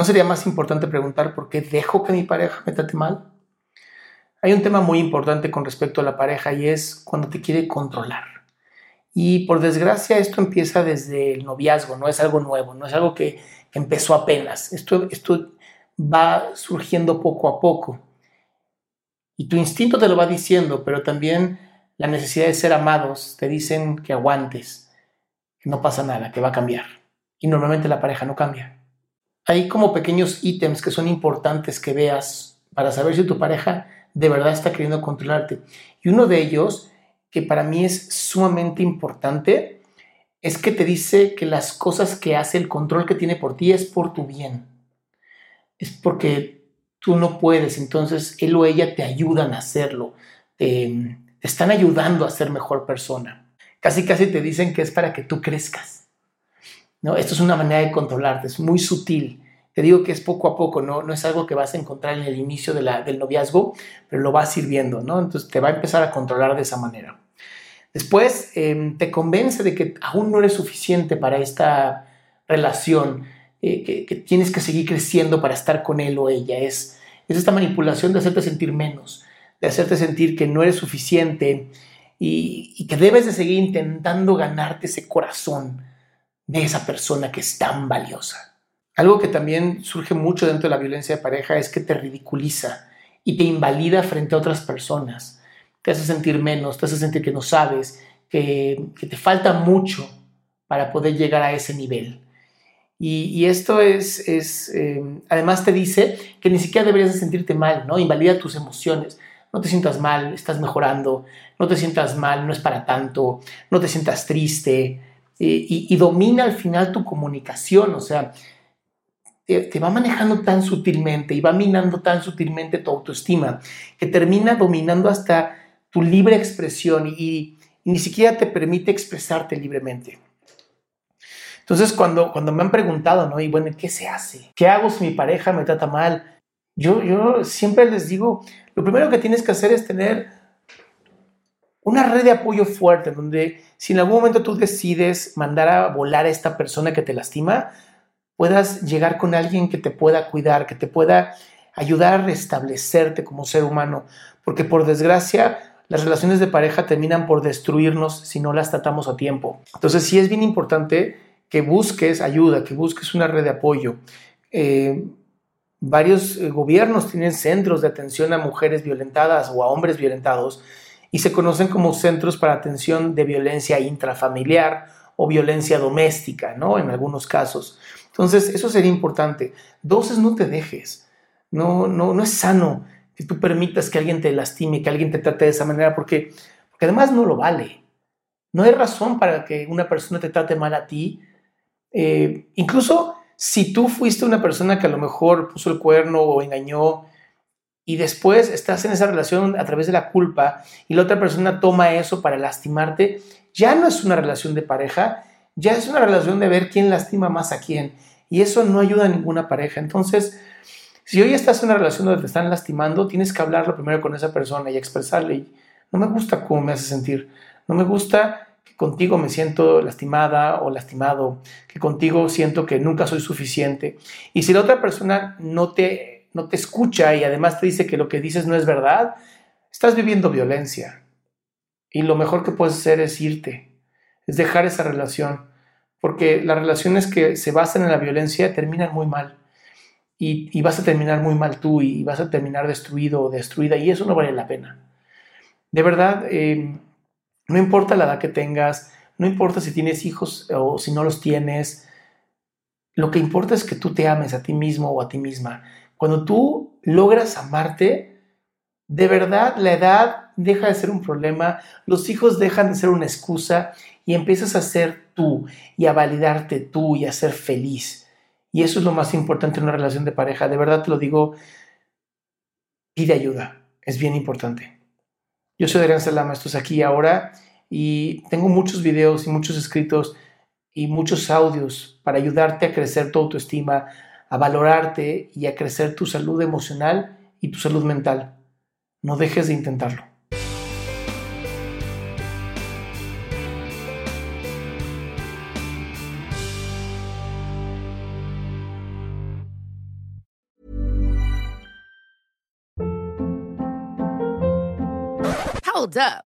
¿No sería más importante preguntar por qué dejo que mi pareja me trate mal? Hay un tema muy importante con respecto a la pareja y es cuando te quiere controlar. Y por desgracia esto empieza desde el noviazgo, no es algo nuevo, no es algo que empezó apenas. Esto, esto va surgiendo poco a poco. Y tu instinto te lo va diciendo, pero también la necesidad de ser amados te dicen que aguantes, que no pasa nada, que va a cambiar. Y normalmente la pareja no cambia. Hay como pequeños ítems que son importantes que veas para saber si tu pareja de verdad está queriendo controlarte. Y uno de ellos, que para mí es sumamente importante, es que te dice que las cosas que hace, el control que tiene por ti es por tu bien. Es porque tú no puedes, entonces él o ella te ayudan a hacerlo, te, están ayudando a ser mejor persona. Casi, casi te dicen que es para que tú crezcas. ¿No? Esto es una manera de controlarte, es muy sutil. Te digo que es poco a poco, no, no es algo que vas a encontrar en el inicio de la, del noviazgo, pero lo vas sirviendo, ¿no? Entonces te va a empezar a controlar de esa manera. Después em, te convence de que aún no eres suficiente para esta relación, eh, que, que, tienes que seguir creciendo para estar con él o ella. Es, es esta manipulación de hacerte sentir menos, de hacerte sentir que no eres suficiente y, y que debes de seguir intentando ganarte ese corazón de esa persona que es tan valiosa. Algo que también surge mucho dentro de la violencia de pareja es que te ridiculiza y te invalida frente a otras personas. Te hace sentir menos, te hace sentir que no sabes, que, te falta mucho para poder llegar a ese nivel. Y, esto es, es eh, además te dice que ni siquiera deberías de sentirte mal, ¿no? Invalida tus emociones. No te sientas mal, estás mejorando, no te sientas mal, no es para tanto, no te sientas triste. Eh, y, y domina al final tu comunicación, o sea, te, va manejando tan sutilmente y va minando tan sutilmente tu autoestima que termina dominando hasta tu libre expresión y, ni siquiera te permite expresarte libremente. Entonces, cuando, cuando me han preguntado, ¿no? Y bueno, ¿qué se hace? ¿Qué hago si mi pareja me trata mal? Yo, yo siempre les digo, lo primero que tienes que hacer es tener una red de apoyo fuerte, donde si en algún momento tú decides mandar a volar a esta persona que te lastima, puedas llegar con alguien que te pueda cuidar, que te pueda ayudar a restablecerte como ser humano, porque por desgracia las relaciones de pareja terminan por destruirnos si no las tratamos a tiempo. Entonces sí es bien importante que busques ayuda, que busques una red de apoyo. Eh, varios eh, gobiernos tienen centros de atención a mujeres violentadas o a hombres violentados y se conocen como centros para atención de violencia intrafamiliar o violencia doméstica, ¿no? En algunos casos. Entonces, eso sería importante. Dos no te dejes. No, no, no es sano que tú permitas que alguien te lastime, que alguien te trate de esa manera, porque, porque además no lo vale. No hay razón para que una persona te trate mal a ti. Eh, incluso si tú fuiste una persona que a lo mejor puso el cuerno o engañó y después estás en esa relación a través de la culpa y la otra persona toma eso para lastimarte, ya no es una relación de pareja, ya es una relación de ver quién lastima más a quién. Y eso no ayuda a ninguna pareja. Entonces, si hoy estás en una relación donde te están lastimando, tienes que hablarlo primero con esa persona y expresarle, no me gusta cómo me hace sentir, no me gusta contigo me siento lastimada o lastimado, que contigo siento que nunca soy suficiente. Y si la otra persona no te, no te escucha y además te dice que lo que dices no es verdad, estás viviendo violencia. Y lo mejor que puedes hacer es irte, es dejar esa relación, porque las relaciones que se basan en la violencia terminan muy mal. Y, vas a terminar muy mal tú y vas a terminar destruido o destruida y eso no vale la pena. De verdad, eh, no importa la edad que tengas, no importa si tienes hijos o si no los tienes, lo que importa es que tú te ames a ti mismo o a ti misma. Cuando tú logras amarte, de verdad la edad deja de ser un problema, los hijos dejan de ser una excusa y empiezas a ser tú y a validarte tú y a ser feliz. Y eso es lo más importante en una relación de pareja. De verdad te lo digo, pide ayuda, es bien importante. Yo soy Adrián Salama, esto es aquí ahora y tengo muchos videos y muchos escritos y muchos audios para ayudarte a crecer tu autoestima, a valorarte y a crecer tu salud emocional y tu salud mental. No dejes de intentarlo. Hold up.